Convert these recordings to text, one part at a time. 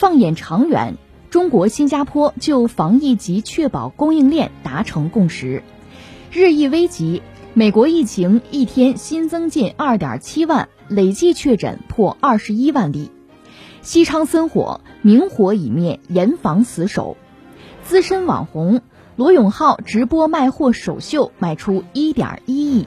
放眼长远，中国新加坡就防疫及确保供应链达成共识；日益危急，美国疫情一天新增近二点七万，累计确诊破二十一万例。西昌森火，明火已灭，严防死守。资深网红罗永浩直播卖货首秀卖出一点一亿。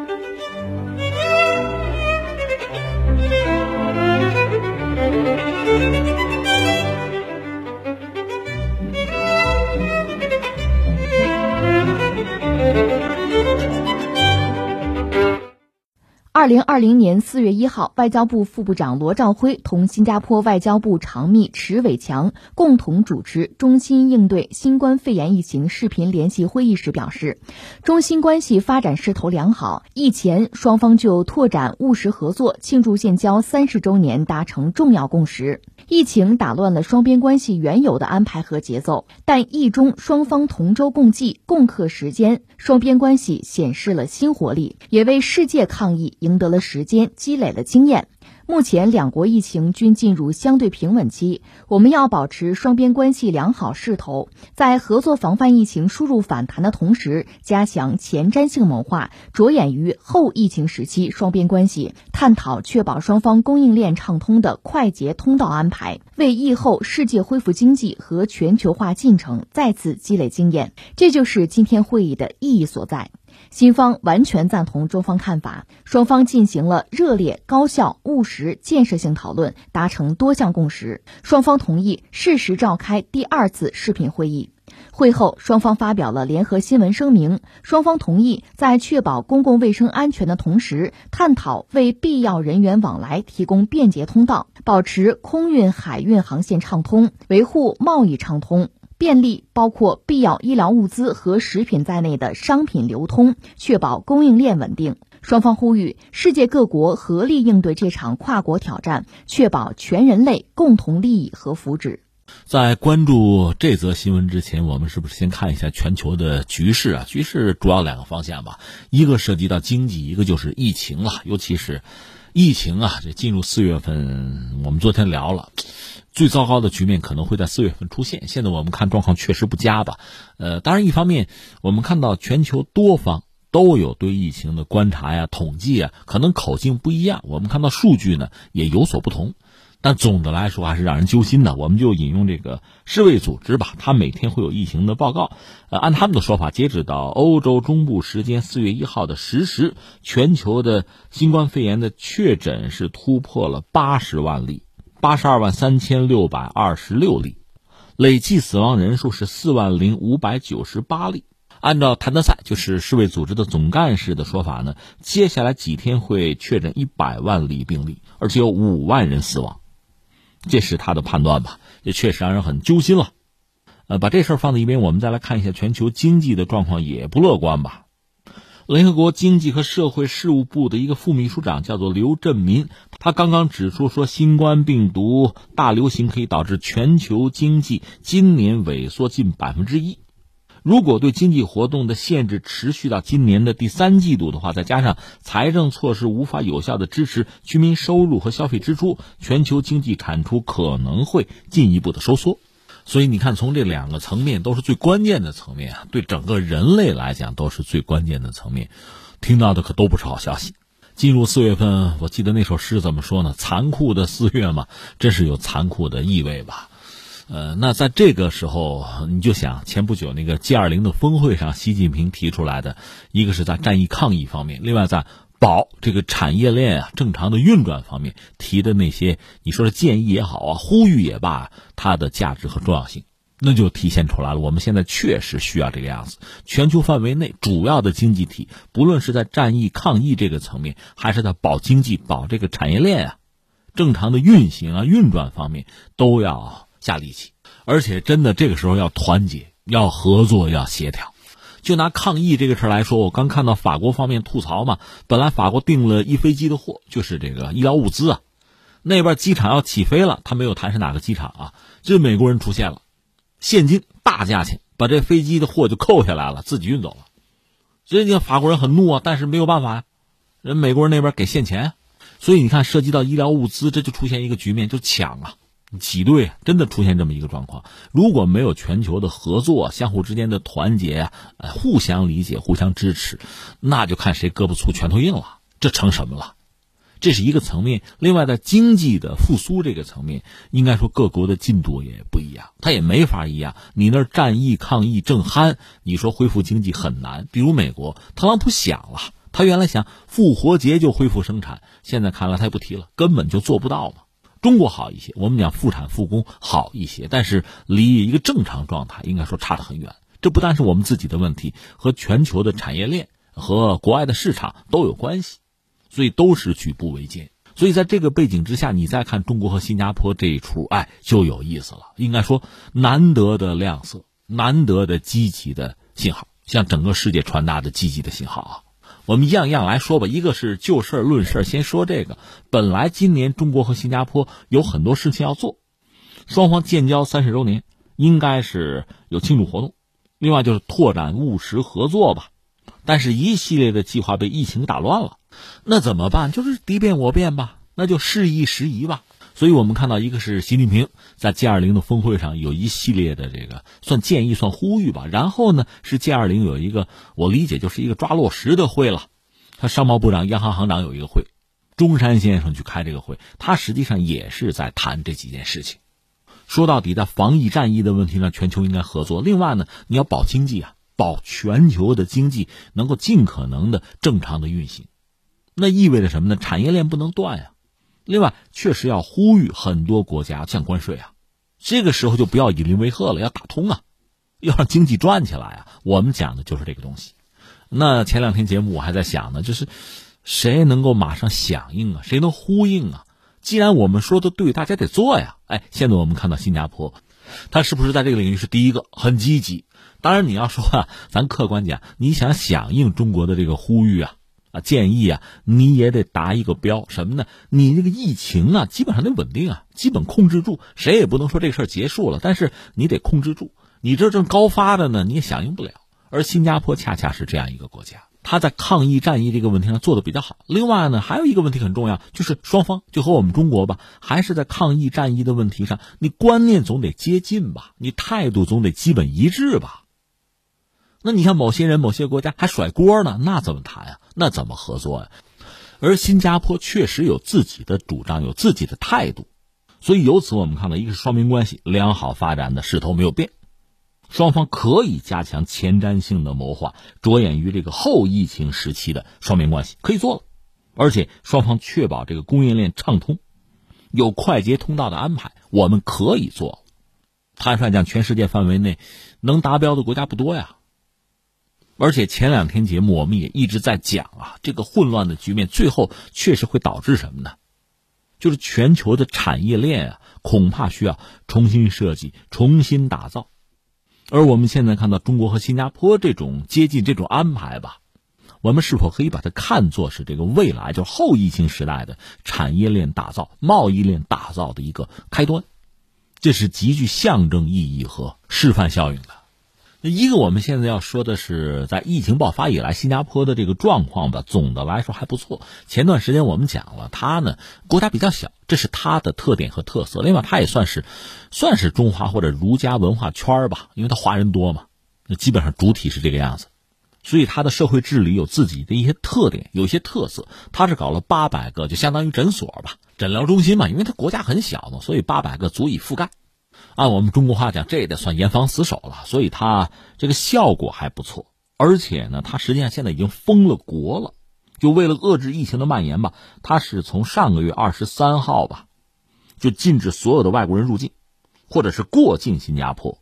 二零二零年四月一号，外交部副部长罗兆辉同新加坡外交部长秘池伟强共同主持中新应对新冠肺炎疫情视频联席会议时表示，中新关系发展势头良好。疫前双方就拓展务实合作、庆祝建交三十周年达成重要共识。疫情打乱了双边关系原有的安排和节奏，但疫中双方同舟共济、共克时艰，双边关系显示了新活力，也为世界抗疫赢得了时间，积累了经验。目前两国疫情均进入相对平稳期，我们要保持双边关系良好势头，在合作防范疫情输入反弹的同时，加强前瞻性谋划，着眼于后疫情时期双边关系，探讨确保双方供应链畅通的快捷通道安排，为疫后世界恢复经济和全球化进程再次积累经验。这就是今天会议的意义所在。新方完全赞同中方看法，双方进行了热烈、高效、务实、建设性讨论，达成多项共识。双方同意适时召开第二次视频会议。会后，双方发表了联合新闻声明，双方同意在确保公共卫生安全的同时，探讨为必要人员往来提供便捷通道，保持空运、海运航线畅通，维护贸易畅通。便利包括必要医疗物资和食品在内的商品流通，确保供应链稳定。双方呼吁世界各国合力应对这场跨国挑战，确保全人类共同利益和福祉。在关注这则新闻之前，我们是不是先看一下全球的局势啊？局势主要两个方向吧，一个涉及到经济，一个就是疫情了。尤其是疫情啊，这进入四月份，我们昨天聊了。最糟糕的局面可能会在四月份出现。现在我们看状况确实不佳吧？呃，当然，一方面我们看到全球多方都有对疫情的观察呀、统计啊，可能口径不一样。我们看到数据呢也有所不同，但总的来说还是让人揪心的。我们就引用这个世卫组织吧，它每天会有疫情的报告。呃，按他们的说法，截止到欧洲中部时间四月一号的十时，全球的新冠肺炎的确诊是突破了八十万例。八十二万三千六百二十六例，累计死亡人数是四万零五百九十八例。按照谭德赛，就是世卫组织的总干事的说法呢，接下来几天会确诊一百万例病例，而且有五万人死亡。这是他的判断吧？也确实让人很揪心了。呃，把这事儿放在一边，我们再来看一下全球经济的状况，也不乐观吧。联合国经济和社会事务部的一个副秘书长叫做刘振民，他刚刚指出说，新冠病毒大流行可以导致全球经济今年萎缩近百分之一。如果对经济活动的限制持续到今年的第三季度的话，再加上财政措施无法有效的支持居民收入和消费支出，全球经济产出可能会进一步的收缩。所以你看，从这两个层面都是最关键的层面啊，对整个人类来讲都是最关键的层面，听到的可都不是好消息。进入四月份，我记得那首诗怎么说呢？残酷的四月嘛，真是有残酷的意味吧？呃，那在这个时候，你就想前不久那个 G 二零的峰会上，习近平提出来的，一个是在战役抗疫方面，另外在保这个产业链啊正常的运转方面提的那些，你说是建议也好啊，呼吁也罢，它的价值和重要性，那就体现出来了。我们现在确实需要这个样子。全球范围内主要的经济体，不论是在战役抗疫这个层面，还是在保经济、保这个产业链啊，正常的运行啊、运转方面，都要下力气。而且，真的这个时候要团结、要合作、要协调。就拿抗疫这个事来说，我刚看到法国方面吐槽嘛，本来法国订了一飞机的货，就是这个医疗物资啊，那边机场要起飞了，他没有谈是哪个机场啊，这美国人出现了，现金大价钱把这飞机的货就扣下来了，自己运走了，所以你看法国人很怒啊，但是没有办法呀，人美国人那边给现钱，所以你看涉及到医疗物资，这就出现一个局面，就抢啊。挤兑真的出现这么一个状况，如果没有全球的合作、相互之间的团结啊，呃，互相理解、互相支持，那就看谁胳膊粗、拳头硬了。这成什么了？这是一个层面。另外，在经济的复苏这个层面，应该说各国的进度也不一样，它也没法一样。你那战役抗疫正酣，你说恢复经济很难。比如美国，特朗普想了，他原来想复活节就恢复生产，现在看来他也不提了，根本就做不到嘛。中国好一些，我们讲复产复工好一些，但是离一个正常状态应该说差得很远。这不单是我们自己的问题，和全球的产业链和国外的市场都有关系，所以都是举步维艰。所以在这个背景之下，你再看中国和新加坡这一出，哎，就有意思了。应该说难得的亮色，难得的积极的信号，向整个世界传达的积极的信号啊。我们一样一样来说吧，一个是就事论事，先说这个。本来今年中国和新加坡有很多事情要做，双方建交三十周年，应该是有庆祝活动。另外就是拓展务实合作吧，但是一系列的计划被疫情打乱了，那怎么办？就是敌变我变吧，那就适宜时宜吧。所以我们看到，一个是习近平在 G 二零的峰会上有一系列的这个算建议、算呼吁吧。然后呢，是 G 二零有一个我理解就是一个抓落实的会了。他商贸部长、央行行长有一个会，中山先生去开这个会，他实际上也是在谈这几件事情。说到底，在防疫战役的问题上，全球应该合作。另外呢，你要保经济啊，保全球的经济能够尽可能的正常的运行，那意味着什么呢？产业链不能断呀。另外，确实要呼吁很多国家降关税啊，这个时候就不要以邻为壑了，要打通啊，要让经济转起来啊。我们讲的就是这个东西。那前两天节目我还在想呢，就是谁能够马上响应啊？谁能呼应啊？既然我们说的对，大家得做呀。哎，现在我们看到新加坡，他是不是在这个领域是第一个，很积极？当然你要说啊，咱客观讲，你想响应中国的这个呼吁啊。啊，建议啊，你也得达一个标，什么呢？你这个疫情啊，基本上得稳定啊，基本控制住，谁也不能说这事儿结束了，但是你得控制住。你这正高发的呢，你也响应不了。而新加坡恰恰是这样一个国家，他在抗疫战役这个问题上做的比较好。另外呢，还有一个问题很重要，就是双方就和我们中国吧，还是在抗疫战役的问题上，你观念总得接近吧，你态度总得基本一致吧。那你看，某些人、某些国家还甩锅呢，那怎么谈呀？那怎么合作呀？而新加坡确实有自己的主张，有自己的态度，所以由此我们看到，一个是双边关系良好发展的势头没有变，双方可以加强前瞻性的谋划，着眼于这个后疫情时期的双边关系可以做了，而且双方确保这个供应链畅通，有快捷通道的安排，我们可以做。坦率讲，全世界范围内能达标的国家不多呀。而且前两天节目我们也一直在讲啊，这个混乱的局面最后确实会导致什么呢？就是全球的产业链啊，恐怕需要重新设计、重新打造。而我们现在看到中国和新加坡这种接近、这种安排吧，我们是否可以把它看作是这个未来，就后疫情时代的产业链打造、贸易链打造的一个开端？这是极具象征意义和示范效应的。一个，我们现在要说的是，在疫情爆发以来，新加坡的这个状况吧，总的来说还不错。前段时间我们讲了，它呢国家比较小，这是它的特点和特色。另外，它也算是算是中华或者儒家文化圈吧，因为它华人多嘛，那基本上主体是这个样子，所以它的社会治理有自己的一些特点，有一些特色。它是搞了八百个，就相当于诊所吧，诊疗中心嘛，因为它国家很小嘛，所以八百个足以覆盖。按我们中国话讲，这也得算严防死守了，所以它这个效果还不错。而且呢，它实际上现在已经封了国了，就为了遏制疫情的蔓延吧，它是从上个月二十三号吧，就禁止所有的外国人入境，或者是过境新加坡，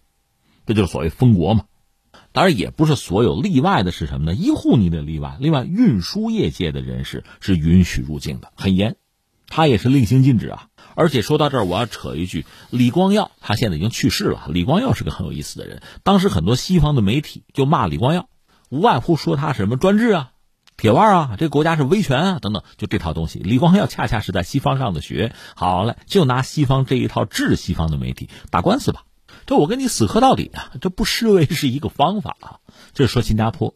这就是所谓封国嘛。当然也不是所有，例外的是什么呢？医护你得例外，另外运输业界的人士是允许入境的，很严，他也是令行禁止啊。而且说到这儿，我要扯一句，李光耀他现在已经去世了。李光耀是个很有意思的人，当时很多西方的媒体就骂李光耀，无外乎说他什么专制啊。铁腕啊，这国家是威权啊，等等，就这套东西。李光耀恰恰是在西方上的学，好嘞，就拿西方这一套治西方的媒体打官司吧。这我跟你死磕到底啊，这不失为是一个方法啊。这是说新加坡，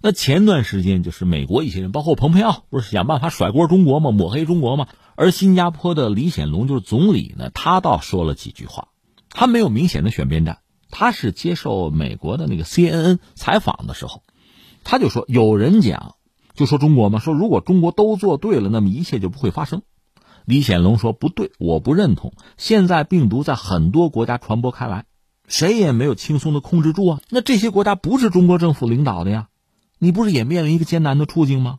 那前段时间就是美国一些人，包括蓬佩奥，不是想办法甩锅中国吗？抹黑中国吗？而新加坡的李显龙就是总理呢，他倒说了几句话，他没有明显的选边站，他是接受美国的那个 CNN 采访的时候，他就说有人讲。就说中国嘛，说如果中国都做对了，那么一切就不会发生。李显龙说不对，我不认同。现在病毒在很多国家传播开来，谁也没有轻松的控制住啊。那这些国家不是中国政府领导的呀，你不是也面临一个艰难的处境吗？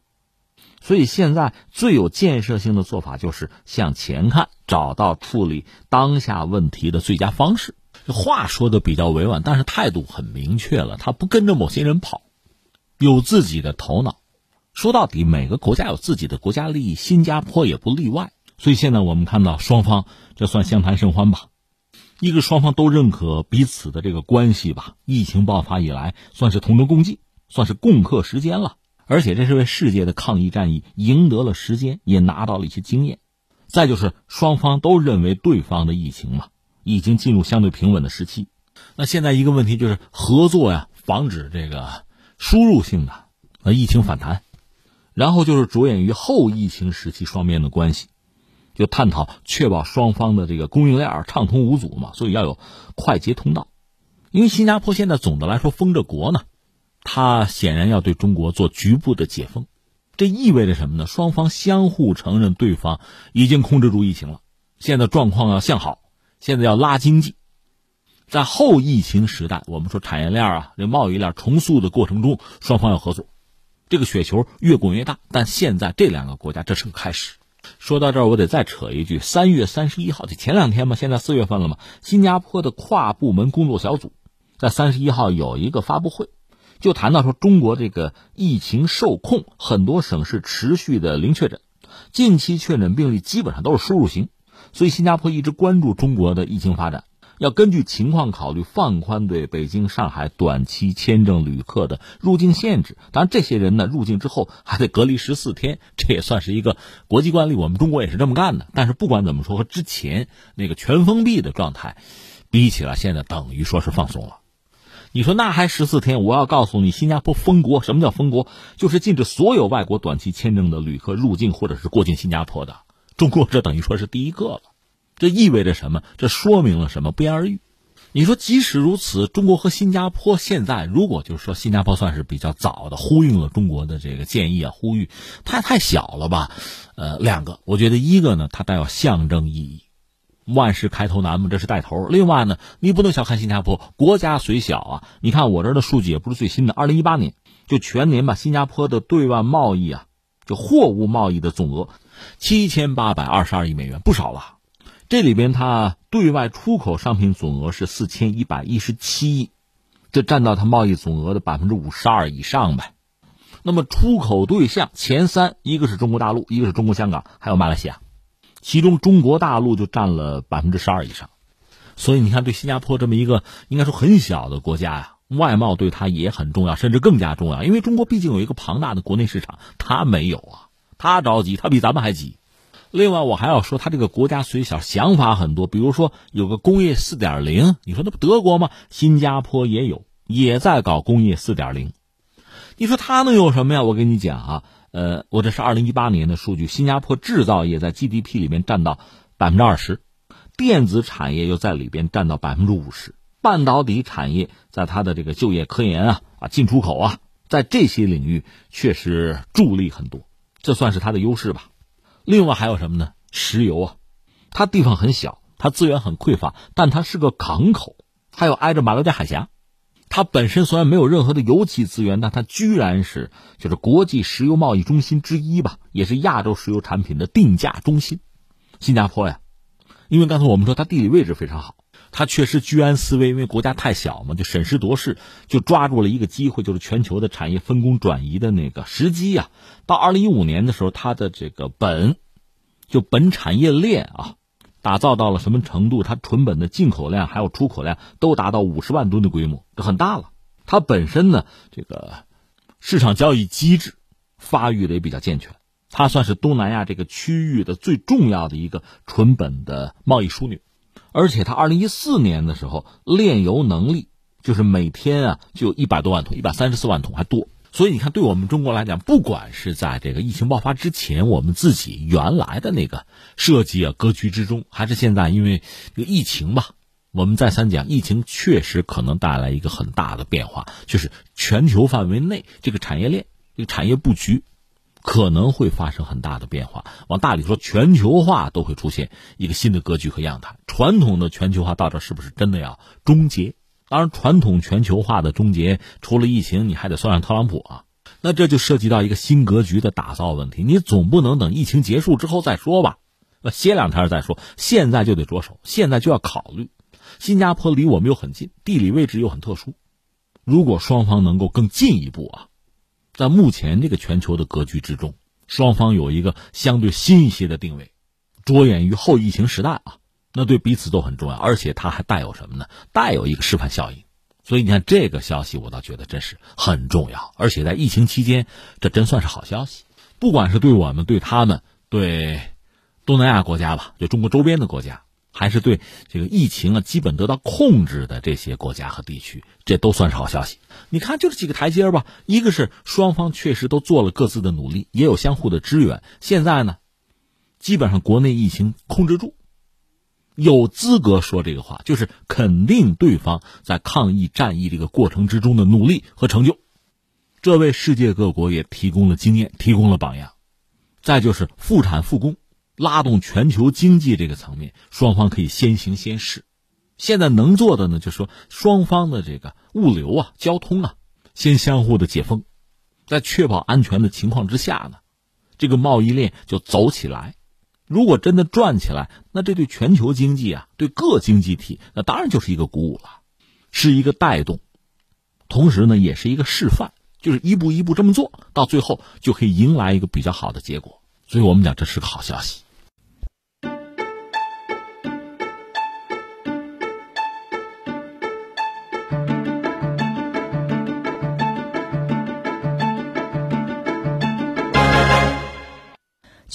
所以现在最有建设性的做法就是向前看，找到处理当下问题的最佳方式。话说的比较委婉，但是态度很明确了，他不跟着某些人跑，有自己的头脑。说到底，每个国家有自己的国家利益，新加坡也不例外。所以现在我们看到双方这算相谈甚欢吧，一个双方都认可彼此的这个关系吧。疫情爆发以来，算是同舟共济，算是共克时艰了。而且这是为世界的抗疫战役赢得了时间，也拿到了一些经验。再就是双方都认为对方的疫情嘛，已经进入相对平稳的时期。那现在一个问题就是合作呀，防止这个输入性的呃疫情反弹。然后就是着眼于后疫情时期双边的关系，就探讨确保双方的这个供应链畅通无阻嘛，所以要有快捷通道。因为新加坡现在总的来说封着国呢，他显然要对中国做局部的解封，这意味着什么呢？双方相互承认对方已经控制住疫情了，现在状况要向好，现在要拉经济。在后疫情时代，我们说产业链啊，这贸易链重塑的过程中，双方要合作。这个雪球越滚越大，但现在这两个国家这是个开始。说到这儿，我得再扯一句：三月三十一号，就前两天嘛，现在四月份了嘛。新加坡的跨部门工作小组在三十一号有一个发布会，就谈到说中国这个疫情受控，很多省市持续的零确诊，近期确诊病例基本上都是输入型，所以新加坡一直关注中国的疫情发展。要根据情况考虑放宽对北京、上海短期签证旅客的入境限制。当然，这些人呢入境之后还得隔离十四天，这也算是一个国际惯例。我们中国也是这么干的。但是不管怎么说，和之前那个全封闭的状态比起来，现在等于说是放松了。你说那还十四天？我要告诉你，新加坡封国。什么叫封国？就是禁止所有外国短期签证的旅客入境或者是过境新加坡的。中国这等于说是第一个了。这意味着什么？这说明了什么？不言而喻。你说，即使如此，中国和新加坡现在，如果就是说新加坡算是比较早的呼应了中国的这个建议啊，呼吁，它太小了吧？呃，两个，我觉得一个呢，它带有象征意义，万事开头难嘛，这是带头。另外呢，你不能小看新加坡，国家虽小啊，你看我这儿的数据也不是最新的，二零一八年就全年吧，新加坡的对外贸易啊，就货物贸易的总额七千八百二十二亿美元，不少了。这里边，它对外出口商品总额是四千一百一十七亿，这占到它贸易总额的百分之五十二以上呗。那么出口对象前三，一个是中国大陆，一个是中国香港，还有马来西亚，其中中国大陆就占了百分之十二以上。所以你看，对新加坡这么一个应该说很小的国家呀，外贸对它也很重要，甚至更加重要，因为中国毕竟有一个庞大的国内市场，它没有啊，它着急，它比咱们还急。另外，我还要说，他这个国家虽小，想法很多。比如说，有个工业四点零，你说那不德国吗？新加坡也有，也在搞工业四点零。你说他能有什么呀？我跟你讲啊，呃，我这是二零一八年的数据，新加坡制造业在 GDP 里面占到百分之二十，电子产业又在里边占到百分之五十，半导体产业在它的这个就业、科研啊、啊进出口啊，在这些领域确实助力很多，这算是它的优势吧。另外还有什么呢？石油啊，它地方很小，它资源很匮乏，但它是个港口，还有挨着马六甲海峡，它本身虽然没有任何的油气资源，但它居然是就是国际石油贸易中心之一吧，也是亚洲石油产品的定价中心。新加坡呀，因为刚才我们说它地理位置非常好，它确实居安思危，因为国家太小嘛，就审时度势，就抓住了一个机会，就是全球的产业分工转移的那个时机呀。到二零一五年的时候，它的这个本就本产业链啊。打造到了什么程度？它纯本的进口量还有出口量都达到五十万吨的规模，就很大了。它本身呢，这个市场交易机制发育的也比较健全，它算是东南亚这个区域的最重要的一个纯本的贸易枢纽。而且它二零一四年的时候炼油能力就是每天啊就有一百多万桶，一百三十四万桶还多。所以你看，对我们中国来讲，不管是在这个疫情爆发之前，我们自己原来的那个设计啊格局之中，还是现在因为这个疫情吧，我们再三讲，疫情确实可能带来一个很大的变化，就是全球范围内这个产业链、这个产业布局可能会发生很大的变化。往大里说，全球化都会出现一个新的格局和样态。传统的全球化到这是不是真的要终结？当然，传统全球化的终结，除了疫情，你还得算上特朗普啊。那这就涉及到一个新格局的打造问题。你总不能等疫情结束之后再说吧？那歇两天再说，现在就得着手，现在就要考虑。新加坡离我们又很近，地理位置又很特殊。如果双方能够更进一步啊，在目前这个全球的格局之中，双方有一个相对新一些的定位，着眼于后疫情时代啊。那对彼此都很重要，而且它还带有什么呢？带有一个示范效应。所以你看这个消息，我倒觉得真是很重要。而且在疫情期间，这真算是好消息。不管是对我们、对他们、对东南亚国家吧，就中国周边的国家，还是对这个疫情啊基本得到控制的这些国家和地区，这都算是好消息。你看，就这几个台阶吧。一个是双方确实都做了各自的努力，也有相互的支援。现在呢，基本上国内疫情控制住。有资格说这个话，就是肯定对方在抗疫战役这个过程之中的努力和成就，这为世界各国也提供了经验，提供了榜样。再就是复产复工，拉动全球经济这个层面，双方可以先行先试。现在能做的呢，就是说双方的这个物流啊、交通啊，先相互的解封，在确保安全的情况之下呢，这个贸易链就走起来。如果真的转起来，那这对全球经济啊，对各经济体，那当然就是一个鼓舞了，是一个带动，同时呢，也是一个示范，就是一步一步这么做到最后，就可以迎来一个比较好的结果。所以我们讲，这是个好消息。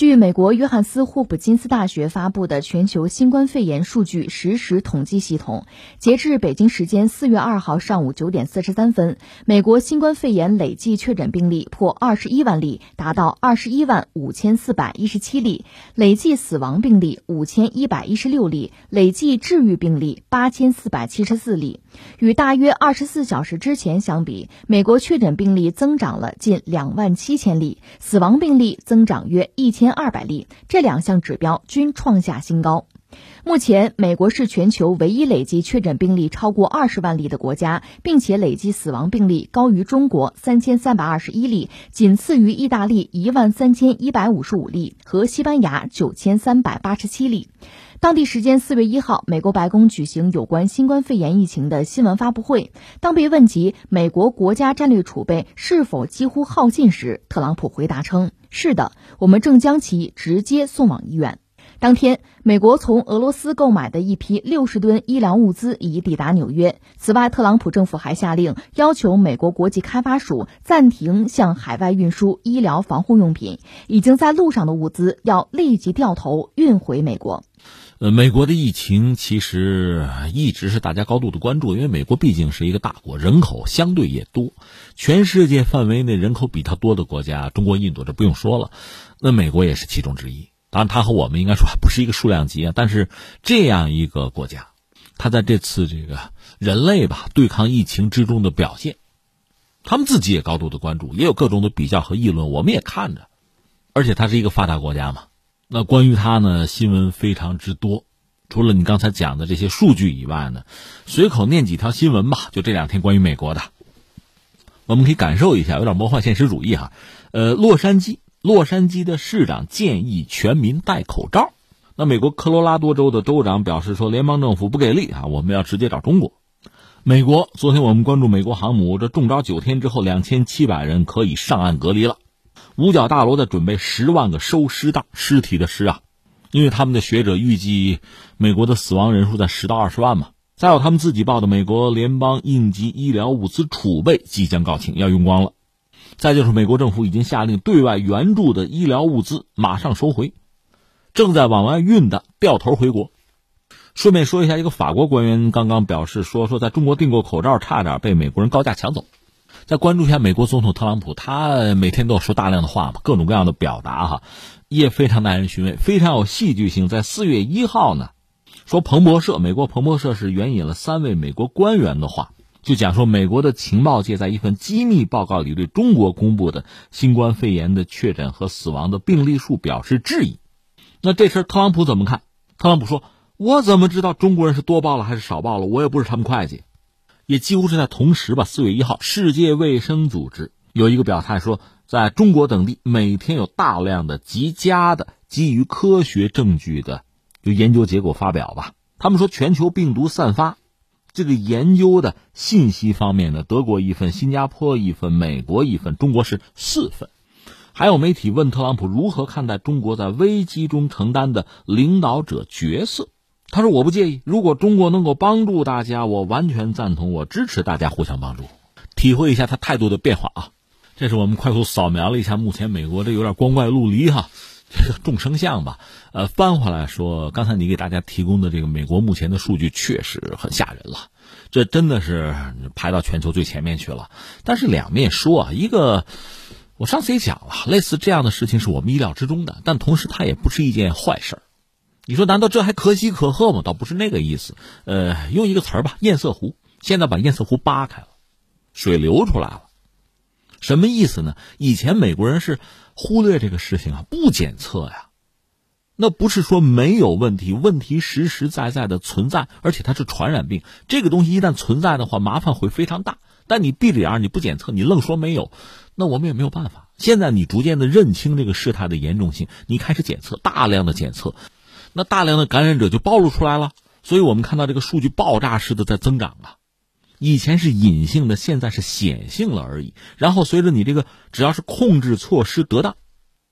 据美国约翰斯霍普金斯大学发布的全球新冠肺炎数据实时统计系统，截至北京时间四月二号上午九点四十三分，美国新冠肺炎累计确诊病例破二十一万例，达到二十一万五千四百一十七例；累计死亡病例五千一百一十六例，累计治愈病例八千四百七十四例。与大约二十四小时之前相比，美国确诊病例增长了近两万七千例，死亡病例增长约一千。二百例，这两项指标均创下新高。目前，美国是全球唯一累计确诊病例超过二十万例的国家，并且累计死亡病例高于中国三千三百二十一例，仅次于意大利一万三千一百五十五例和西班牙九千三百八十七例。当地时间四月一号，美国白宫举行有关新冠肺炎疫情的新闻发布会。当被问及美国国家战略储备是否几乎耗尽时，特朗普回答称：“是的，我们正将其直接送往医院。”当天，美国从俄罗斯购买的一批六十吨医疗物资已抵达纽约。此外，特朗普政府还下令要求美国国际开发署暂停向海外运输医疗防护用品，已经在路上的物资要立即掉头运回美国。呃，美国的疫情其实一直是大家高度的关注，因为美国毕竟是一个大国，人口相对也多。全世界范围内人口比它多的国家，中国、印度这不用说了，那美国也是其中之一。当然，它和我们应该说还不是一个数量级啊。但是这样一个国家，它在这次这个人类吧对抗疫情之中的表现，他们自己也高度的关注，也有各种的比较和议论，我们也看着。而且它是一个发达国家嘛。那关于他呢，新闻非常之多，除了你刚才讲的这些数据以外呢，随口念几条新闻吧。就这两天关于美国的，我们可以感受一下，有点魔幻现实主义哈。呃，洛杉矶，洛杉矶的市长建议全民戴口罩。那美国科罗拉多州的州长表示说，联邦政府不给力啊，我们要直接找中国。美国，昨天我们关注美国航母，这中招九天之后，两千七百人可以上岸隔离了。五角大楼在准备十万个收尸袋，尸体的尸啊，因为他们的学者预计美国的死亡人数在十到二十万嘛。再有他们自己报的，美国联邦应急医疗物资储备即将告罄，要用光了。再就是美国政府已经下令对外援助的医疗物资马上收回。正在往外运的掉头回国。顺便说一下，一个法国官员刚刚表示说，说在中国订购口罩差点被美国人高价抢走。再关注一下美国总统特朗普，他每天都要说大量的话，各种各样的表达哈，也非常耐人寻味，非常有戏剧性。在四月一号呢，说彭博社，美国彭博社是援引了三位美国官员的话，就讲说美国的情报界在一份机密报告里对中国公布的新冠肺炎的确诊和死亡的病例数表示质疑。那这事特朗普怎么看？特朗普说：“我怎么知道中国人是多报了还是少报了？我也不是他们会计。”也几乎是在同时吧。四月一号，世界卫生组织有一个表态说，在中国等地每天有大量的极佳的基于科学证据的就研究结果发表吧。他们说，全球病毒散发这个研究的信息方面呢，德国一份，新加坡一份，美国一份，中国是四份。还有媒体问特朗普如何看待中国在危机中承担的领导者角色，他说：“我不介意，如果中国能够帮助大家，我完全赞同，我支持大家互相帮助。”体会一下他态度的变化啊！这是我们快速扫描了一下目前美国这有点光怪陆离哈，这个众生相吧。呃，翻回来说，刚才你给大家提供的这个美国目前的数据确实很吓人了，这真的是排到全球最前面去了。但是两面说啊，一个。我上次也讲了，类似这样的事情是我们意料之中的，但同时它也不是一件坏事你说难道这还可喜可贺吗？倒不是那个意思。呃，用一个词儿吧，堰塞湖。现在把堰塞湖扒开了，水流出来了，什么意思呢？以前美国人是忽略这个事情啊，不检测呀。那不是说没有问题，问题实实在在的存在，而且它是传染病。这个东西一旦存在的话，麻烦会非常大。但你闭着眼，你不检测，你愣说没有。那我们也没有办法。现在你逐渐的认清这个事态的严重性，你开始检测，大量的检测，那大量的感染者就暴露出来了。所以我们看到这个数据爆炸式的在增长啊，以前是隐性的，现在是显性了而已。然后随着你这个只要是控制措施得当，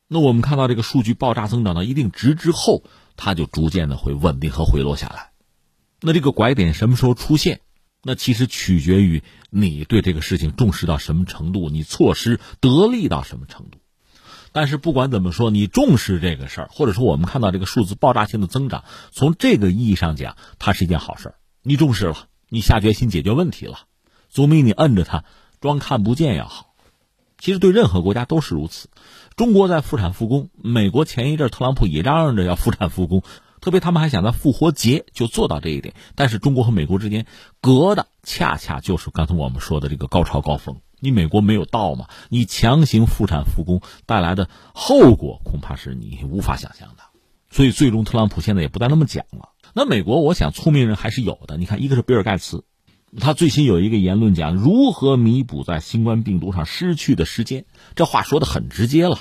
那我们看到这个数据爆炸增长到一定值之后，它就逐渐的会稳定和回落下来。那这个拐点什么时候出现？那其实取决于你对这个事情重视到什么程度，你措施得力到什么程度。但是不管怎么说，你重视这个事儿，或者说我们看到这个数字爆炸性的增长，从这个意义上讲，它是一件好事儿。你重视了，你下决心解决问题了，总比你摁着它装看不见要好。其实对任何国家都是如此。中国在复产复工，美国前一阵特朗普也嚷嚷着要复产复工。特别他们还想在复活节就做到这一点，但是中国和美国之间隔的恰恰就是刚才我们说的这个高潮高峰。你美国没有到嘛？你强行复产复工带来的后果恐怕是你无法想象的。所以最终特朗普现在也不再那么讲了。那美国，我想聪明人还是有的。你看，一个是比尔盖茨，他最新有一个言论讲如何弥补在新冠病毒上失去的时间，这话说的很直接了。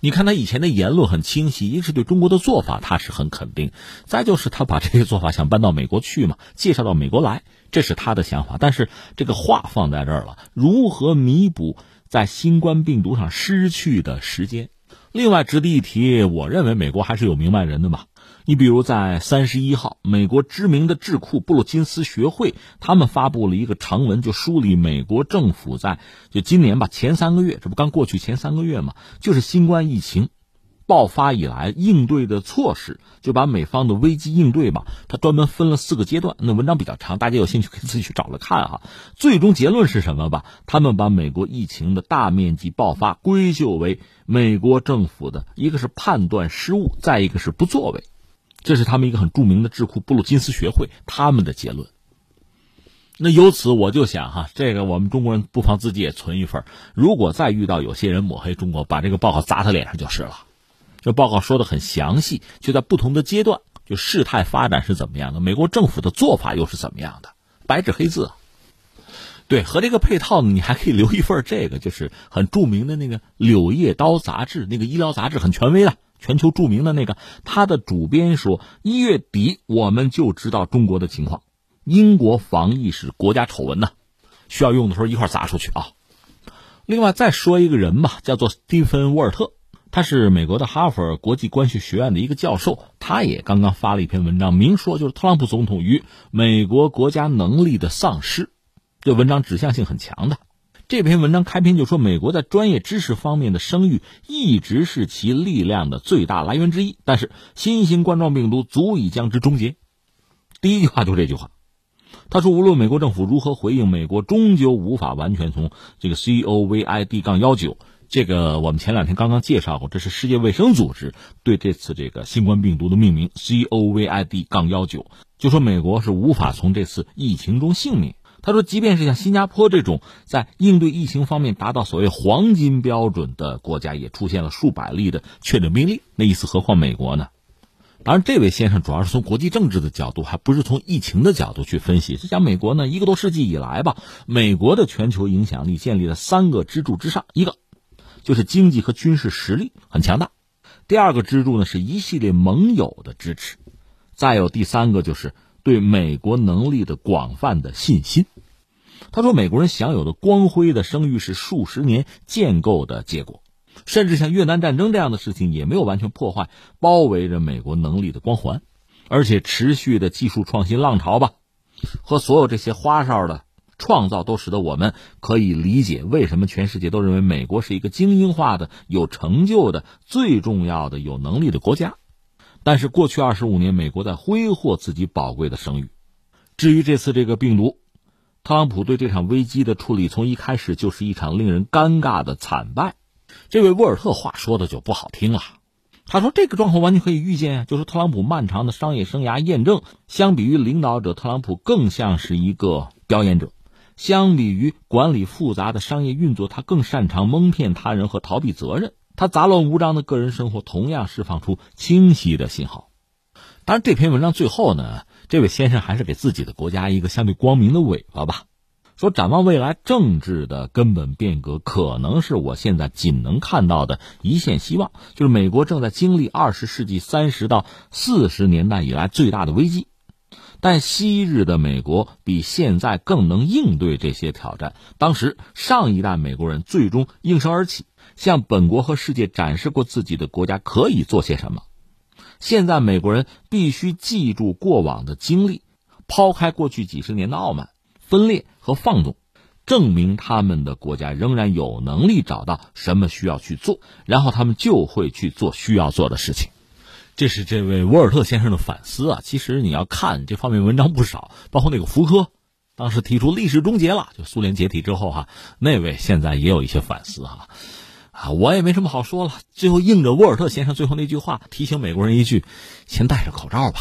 你看他以前的言论很清晰，一是对中国的做法他是很肯定，再就是他把这些做法想搬到美国去嘛，介绍到美国来，这是他的想法。但是这个话放在这儿了，如何弥补在新冠病毒上失去的时间？另外值得一提，我认为美国还是有明白人的嘛。你比如在三十一号，美国知名的智库布鲁金斯学会，他们发布了一个长文，就梳理美国政府在就今年吧前三个月，这不刚过去前三个月嘛，就是新冠疫情爆发以来应对的措施，就把美方的危机应对吧，他专门分了四个阶段。那文章比较长，大家有兴趣可以自己去找来看哈。最终结论是什么吧？他们把美国疫情的大面积爆发归咎为美国政府的一个是判断失误，再一个是不作为。这是他们一个很著名的智库布鲁金斯学会他们的结论。那由此我就想哈，这个我们中国人不妨自己也存一份。如果再遇到有些人抹黑中国，把这个报告砸他脸上就是了。这报告说的很详细，就在不同的阶段就事态发展是怎么样的，美国政府的做法又是怎么样的，白纸黑字。对，和这个配套呢，你还可以留一份这个，就是很著名的那个《柳叶刀》杂志，那个医疗杂志很权威的，全球著名的那个。它的主编说，一月底我们就知道中国的情况。英国防疫是国家丑闻呐，需要用的时候一块砸出去啊。另外再说一个人吧，叫做蒂芬·沃尔特，他是美国的哈佛国际关系学院的一个教授，他也刚刚发了一篇文章，明说就是特朗普总统与美国国家能力的丧失。这文章指向性很强的，这篇文章开篇就说，美国在专业知识方面的声誉一直是其力量的最大来源之一，但是新型冠状病毒足以将之终结。第一句话就是这句话，他说，无论美国政府如何回应，美国终究无法完全从这个 COVID- 杠幺九这个我们前两天刚刚介绍过，这是世界卫生组织对这次这个新冠病毒的命名 COVID- 杠幺九，就说美国是无法从这次疫情中幸免。他说，即便是像新加坡这种在应对疫情方面达到所谓黄金标准的国家，也出现了数百例的确诊病例。那意思，何况美国呢？当然，这位先生主要是从国际政治的角度，还不是从疫情的角度去分析。是讲美国呢，一个多世纪以来吧，美国的全球影响力建立了三个支柱之上：一个就是经济和军事实力很强大；第二个支柱呢是一系列盟友的支持；再有第三个就是对美国能力的广泛的信心。他说：“美国人享有的光辉的声誉是数十年建构的结果，甚至像越南战争这样的事情也没有完全破坏包围着美国能力的光环，而且持续的技术创新浪潮吧，和所有这些花哨的创造都使得我们可以理解为什么全世界都认为美国是一个精英化的、有成就的、最重要的、有能力的国家。但是过去二十五年，美国在挥霍自己宝贵的声誉。至于这次这个病毒。”特朗普对这场危机的处理，从一开始就是一场令人尴尬的惨败。这位沃尔特话说的就不好听了，他说这个状况完全可以预见，就是特朗普漫长的商业生涯验证，相比于领导者，特朗普更像是一个表演者；相比于管理复杂的商业运作，他更擅长蒙骗他人和逃避责任。他杂乱无章的个人生活同样释放出清晰的信号。当然，这篇文章最后呢？这位先生还是给自己的国家一个相对光明的尾巴吧。说展望未来，政治的根本变革可能是我现在仅能看到的一线希望。就是美国正在经历二十世纪三十到四十年代以来最大的危机，但昔日的美国比现在更能应对这些挑战。当时上一代美国人最终应声而起，向本国和世界展示过自己的国家可以做些什么。现在美国人必须记住过往的经历，抛开过去几十年的傲慢、分裂和放纵，证明他们的国家仍然有能力找到什么需要去做，然后他们就会去做需要做的事情。这是这位沃尔特先生的反思啊。其实你要看这方面文章不少，包括那个福柯，当时提出历史终结了，就苏联解体之后哈，那位现在也有一些反思哈。啊，我也没什么好说了。最后应着沃尔特先生最后那句话，提醒美国人一句：先戴着口罩吧。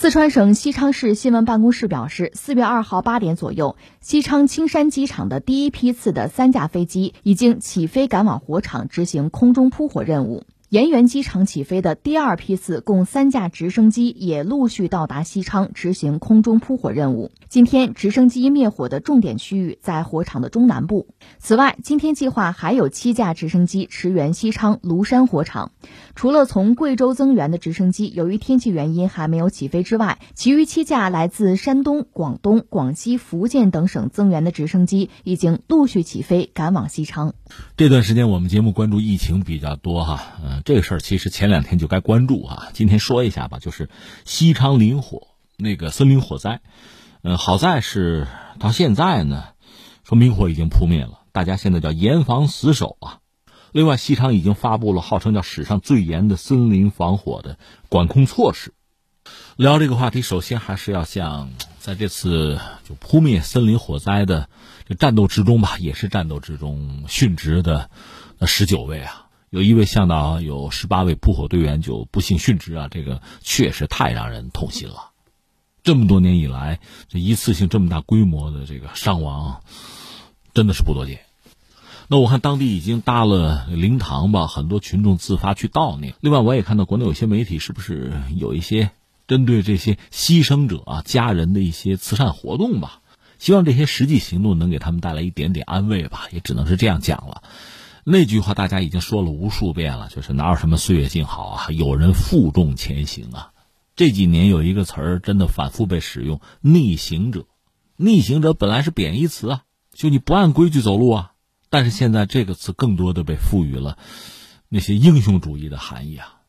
四川省西昌市新闻办公室表示，四月二号八点左右，西昌青山机场的第一批次的三架飞机已经起飞赶往火场执行空中扑火任务。盐源机场起飞的第二批次共三架直升机也陆续到达西昌执行空中扑火任务。今天，直升机灭火的重点区域在火场的中南部。此外，今天计划还有七架直升机驰援西昌庐山火场。除了从贵州增援的直升机由于天气原因还没有起飞之外，其余七架来自山东、广东、广西、福建等省增援的直升机已经陆续起飞赶往西昌。这段时间我们节目关注疫情比较多哈，嗯，这个事儿其实前两天就该关注啊。今天说一下吧，就是西昌林火那个森林火灾，嗯，好在是到现在呢，说明火已经扑灭了，大家现在叫严防死守啊。另外，西昌已经发布了号称叫史上最严的森林防火的管控措施。聊这个话题，首先还是要向在这次就扑灭森林火灾的战斗之中吧，也是战斗之中殉职的十九位啊，有一位向导有十八位扑火队员就不幸殉职啊，这个确实太让人痛心了。这么多年以来，这一次性这么大规模的这个伤亡，真的是不多见。那我看当地已经搭了灵堂吧，很多群众自发去悼念。另外，我也看到国内有些媒体是不是有一些针对这些牺牲者啊家人的一些慈善活动吧？希望这些实际行动能给他们带来一点点安慰吧，也只能是这样讲了。那句话大家已经说了无数遍了，就是哪有什么岁月静好啊，有人负重前行啊。这几年有一个词儿真的反复被使用，“逆行者”。逆行者本来是贬义词啊，就你不按规矩走路啊。但是现在这个词更多的被赋予了那些英雄主义的含义啊。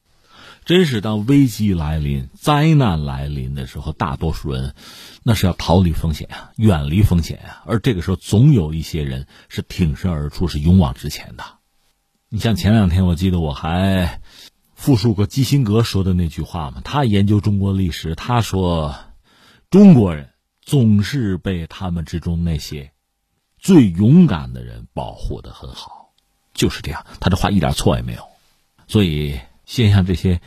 真是当危机来临、灾难来临的时候，大多数人那是要逃离风险啊，远离风险啊。而这个时候，总有一些人是挺身而出，是勇往直前的。你像前两天，我记得我还。复述过基辛格说的那句话嘛？他研究中国历史，他说，中国人总是被他们之中那些最勇敢的人保护的很好，就是这样。他这话一点错也没有，所以先向这些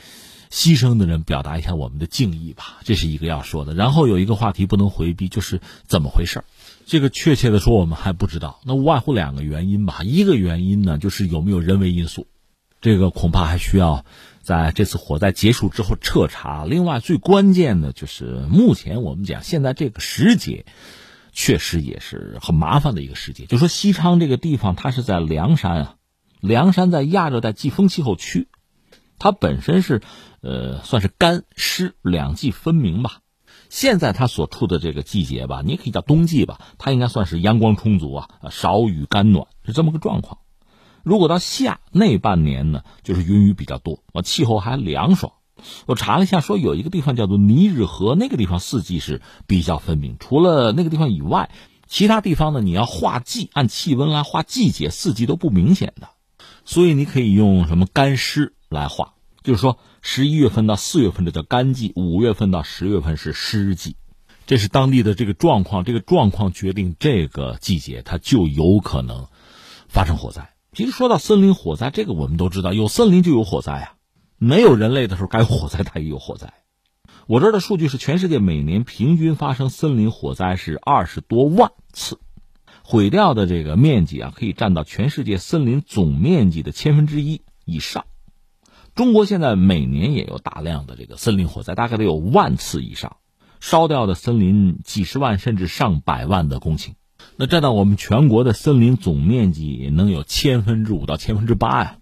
牺牲的人表达一下我们的敬意吧，这是一个要说的。然后有一个话题不能回避，就是怎么回事这个确切的说，我们还不知道。那无外乎两个原因吧，一个原因呢，就是有没有人为因素。这个恐怕还需要在这次火灾结束之后彻查。另外，最关键的就是目前我们讲现在这个时节，确实也是很麻烦的一个时节。就说西昌这个地方，它是在凉山啊，凉山在亚热带季风气候区，它本身是呃算是干湿两季分明吧。现在它所处的这个季节吧，你也可以叫冬季吧，它应该算是阳光充足啊，少雨干暖是这么个状况。如果到夏那半年呢，就是云雨比较多，气候还凉爽。我查了一下，说有一个地方叫做尼日河，那个地方四季是比较分明。除了那个地方以外，其他地方呢，你要画季，按气温来画季节，四季都不明显的。所以你可以用什么干湿来画，就是说十一月份到四月份这叫干季，五月份到十月份是湿季。这是当地的这个状况，这个状况决定这个季节它就有可能发生火灾。其实说到森林火灾，这个我们都知道，有森林就有火灾啊。没有人类的时候，该火灾它也有火灾。我这儿的数据是，全世界每年平均发生森林火灾是二十多万次，毁掉的这个面积啊，可以占到全世界森林总面积的千分之一以上。中国现在每年也有大量的这个森林火灾，大概得有万次以上，烧掉的森林几十万甚至上百万的公顷。那占到我们全国的森林总面积能有千分之五到千分之八呀，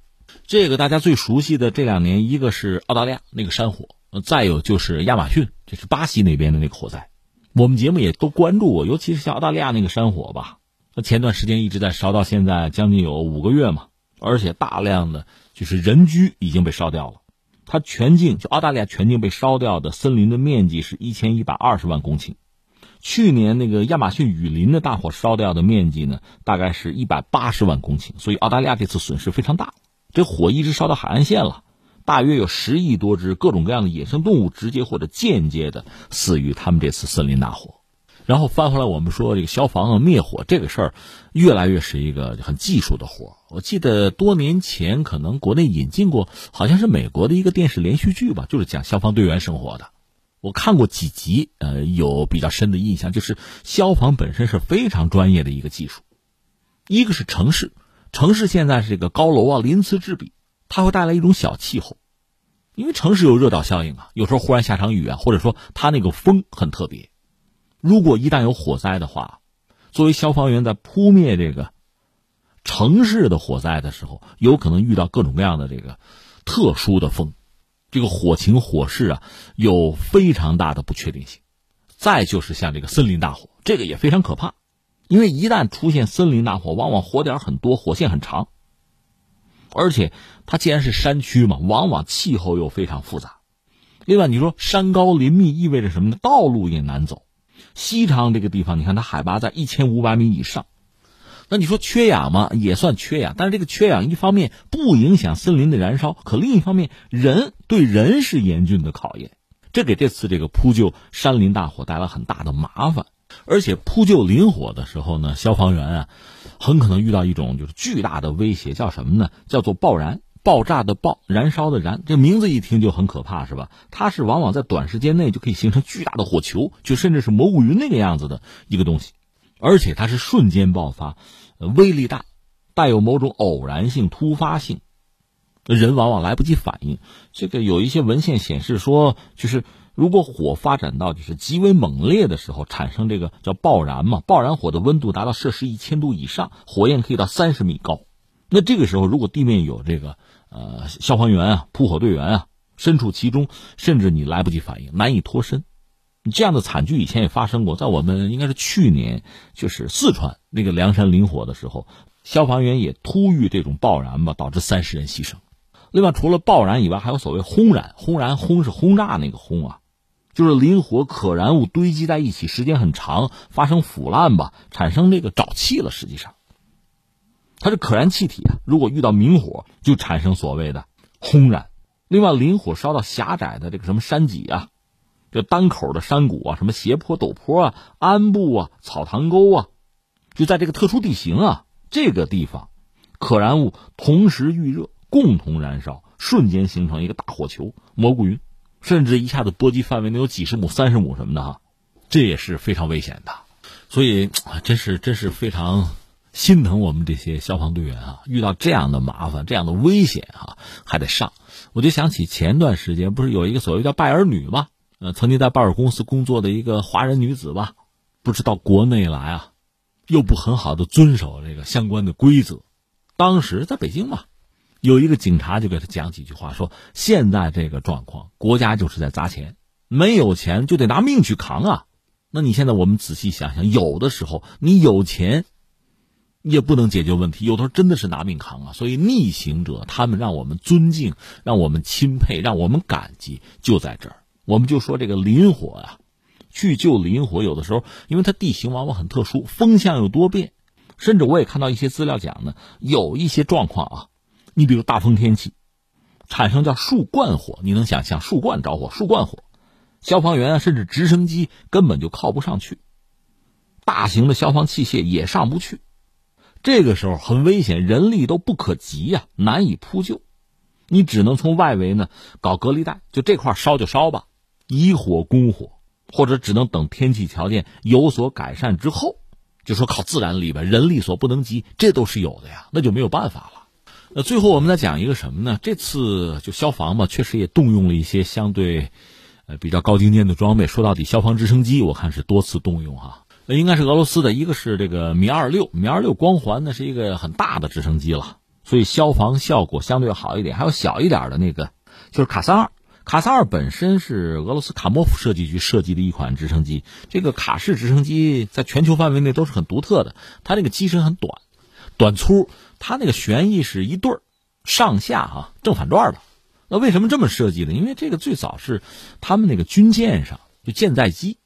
这个大家最熟悉的这两年，一个是澳大利亚那个山火，再有就是亚马逊，这是巴西那边的那个火灾，我们节目也都关注过，尤其是像澳大利亚那个山火吧，那前段时间一直在烧到现在将近有五个月嘛，而且大量的就是人居已经被烧掉了，它全境就澳大利亚全境被烧掉的森林的面积是一千一百二十万公顷。去年那个亚马逊雨林的大火烧掉的面积呢，大概是一百八十万公顷，所以澳大利亚这次损失非常大。这火一直烧到海岸线了，大约有十亿多只各种各样的野生动物直接或者间接的死于他们这次森林大火。然后翻回来，我们说这个消防啊灭火这个事儿，越来越是一个很技术的活我记得多年前可能国内引进过，好像是美国的一个电视连续剧吧，就是讲消防队员生活的。我看过几集，呃，有比较深的印象，就是消防本身是非常专业的一个技术。一个是城市，城市现在是这个高楼啊，鳞次栉比，它会带来一种小气候，因为城市有热岛效应啊，有时候忽然下场雨啊，或者说它那个风很特别。如果一旦有火灾的话，作为消防员在扑灭这个城市的火灾的时候，有可能遇到各种各样的这个特殊的风。这个火情火势啊，有非常大的不确定性。再就是像这个森林大火，这个也非常可怕，因为一旦出现森林大火，往往火点很多，火线很长。而且它既然是山区嘛，往往气候又非常复杂。另外，你说山高林密意味着什么呢？道路也难走。西昌这个地方，你看它海拔在一千五百米以上。那你说缺氧吗？也算缺氧，但是这个缺氧一方面不影响森林的燃烧，可另一方面人对人是严峻的考验，这给这次这个扑救山林大火带来很大的麻烦。而且扑救林火的时候呢，消防员啊，很可能遇到一种就是巨大的威胁，叫什么呢？叫做爆燃，爆炸的爆，燃烧的燃。这名字一听就很可怕，是吧？它是往往在短时间内就可以形成巨大的火球，就甚至是蘑菇云那个样子的一个东西，而且它是瞬间爆发。威力大，带有某种偶然性、突发性，人往往来不及反应。这个有一些文献显示说，就是如果火发展到就是极为猛烈的时候，产生这个叫爆燃嘛，爆燃火的温度达到摄氏一千度以上，火焰可以到三十米高。那这个时候，如果地面有这个呃消防员啊、扑火队员啊身处其中，甚至你来不及反应，难以脱身。这样的惨剧以前也发生过，在我们应该是去年，就是四川那个梁山林火的时候，消防员也突遇这种爆燃吧，导致三十人牺牲。另外，除了爆燃以外，还有所谓轰燃。轰燃轰是轰炸那个轰啊，就是林火可燃物堆积在一起，时间很长，发生腐烂吧，产生这个沼气了。实际上，它是可燃气体啊。如果遇到明火，就产生所谓的轰燃。另外，林火烧到狭窄的这个什么山脊啊。这单口的山谷啊，什么斜坡、陡坡啊、鞍部啊、草塘沟啊，就在这个特殊地形啊，这个地方，可燃物同时预热，共同燃烧，瞬间形成一个大火球、蘑菇云，甚至一下子波及范围能有几十亩、三十亩什么的哈，这也是非常危险的。所以，真是真是非常心疼我们这些消防队员啊！遇到这样的麻烦、这样的危险啊，还得上。我就想起前段时间不是有一个所谓叫拜耳女吗？呃，曾经在拜耳公司工作的一个华人女子吧，不知道国内来啊，又不很好的遵守这个相关的规则。当时在北京嘛，有一个警察就给他讲几句话，说现在这个状况，国家就是在砸钱，没有钱就得拿命去扛啊。那你现在我们仔细想想，有的时候你有钱，也不能解决问题，有的时候真的是拿命扛啊。所以逆行者他们让我们尊敬，让我们钦佩，让我们感激，就在这儿。我们就说这个林火啊，去救林火，有的时候因为它地形往往很特殊，风向又多变，甚至我也看到一些资料讲呢，有一些状况啊，你比如大风天气，产生叫树冠火，你能想象树冠着火，树冠火，消防员啊，甚至直升机根本就靠不上去，大型的消防器械也上不去，这个时候很危险，人力都不可及呀，难以扑救，你只能从外围呢搞隔离带，就这块烧就烧吧。以火攻火，或者只能等天气条件有所改善之后，就说靠自然力吧，人力所不能及，这都是有的呀，那就没有办法了。那最后我们再讲一个什么呢？这次就消防嘛，确实也动用了一些相对，呃比较高精尖的装备。说到底，消防直升机我看是多次动用哈，那应该是俄罗斯的一个是这个米二六，米二六光环呢是一个很大的直升机了，所以消防效果相对好一点。还有小一点的那个，就是卡三二。卡萨尔本身是俄罗斯卡莫夫设计局设计的一款直升机，这个卡式直升机在全球范围内都是很独特的。它这个机身很短，短粗，它那个旋翼是一对儿，上下哈正反转的。那为什么这么设计呢？因为这个最早是他们那个军舰上就舰载机，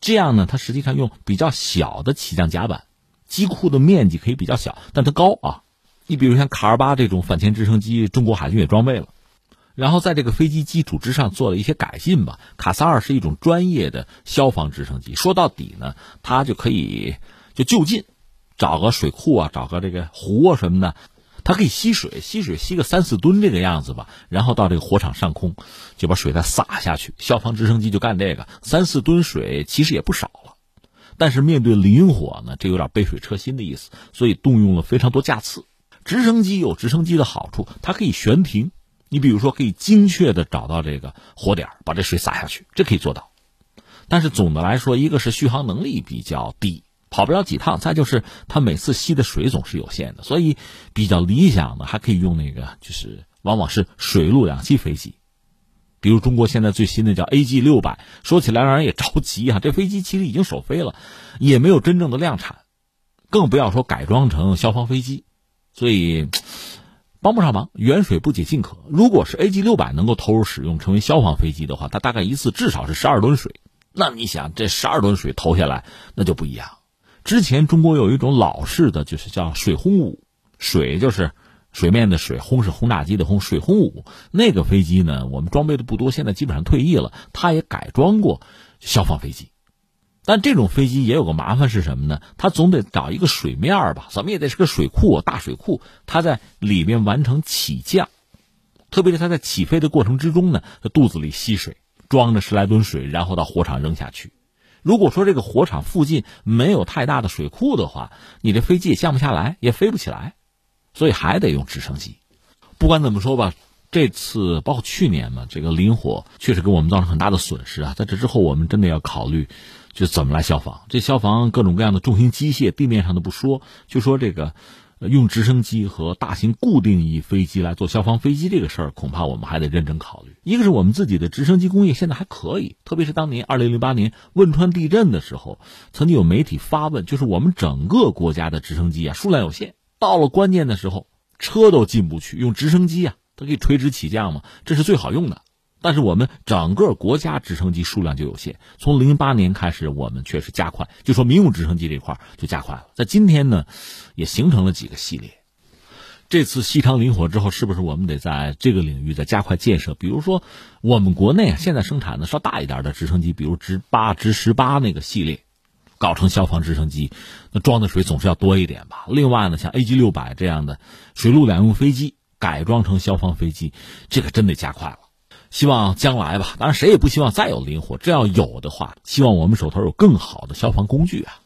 这样呢，它实际上用比较小的起降甲板，机库的面积可以比较小，但它高啊。你比如像卡尔巴这种反潜直升机，中国海军也装备了。然后在这个飞机基础之上做了一些改进吧。卡萨尔是一种专业的消防直升机，说到底呢，它就可以就就近找个水库啊，找个这个湖啊什么的，它可以吸水，吸水吸个三四吨这个样子吧。然后到这个火场上空，就把水再洒下去。消防直升机就干这个，三四吨水其实也不少了。但是面对林火呢，这有点杯水车薪的意思，所以动用了非常多架次。直升机有直升机的好处，它可以悬停。你比如说，可以精确的找到这个火点，把这水洒下去，这可以做到。但是总的来说，一个是续航能力比较低，跑不了几趟；再就是它每次吸的水总是有限的，所以比较理想的还可以用那个，就是往往是水陆两栖飞机。比如中国现在最新的叫 AG 六百，说起来让人也着急啊！这飞机其实已经首飞了，也没有真正的量产，更不要说改装成消防飞机，所以。帮不上忙，远水不解近渴。如果是 AG 六百能够投入使用，成为消防飞机的话，它大概一次至少是十二吨水。那你想，这十二吨水投下来，那就不一样。之前中国有一种老式的，就是叫水轰五，水就是水面的水，轰是轰炸机的轰，水轰五那个飞机呢，我们装备的不多，现在基本上退役了。它也改装过消防飞机。但这种飞机也有个麻烦是什么呢？它总得找一个水面吧，怎么也得是个水库，大水库，它在里面完成起降，特别是它在起飞的过程之中呢，它肚子里吸水，装着十来吨水，然后到火场扔下去。如果说这个火场附近没有太大的水库的话，你这飞机也降不下来，也飞不起来。所以还得用直升机。不管怎么说吧，这次包括去年嘛，这个林火确实给我们造成很大的损失啊。在这之后，我们真的要考虑，就怎么来消防。这消防各种各样的重型机械，地面上的不说，就说这个。用直升机和大型固定翼飞机来做消防飞机这个事儿，恐怕我们还得认真考虑。一个是我们自己的直升机工业现在还可以，特别是当年二零零八年汶川地震的时候，曾经有媒体发问，就是我们整个国家的直升机啊数量有限，到了关键的时候车都进不去，用直升机啊，它可以垂直起降嘛，这是最好用的。但是我们整个国家直升机数量就有限，从零八年开始，我们确实加快，就说民用直升机这块就加快了。在今天呢，也形成了几个系列。这次西昌林火之后，是不是我们得在这个领域再加快建设？比如说，我们国内现在生产的稍大一点的直升机，比如直八、直十八那个系列，搞成消防直升机，那装的水总是要多一点吧？另外呢，像 A G 六百这样的水陆两用飞机，改装成消防飞机，这个真得加快了。希望将来吧，当然谁也不希望再有林火，这要有的话，希望我们手头有更好的消防工具啊。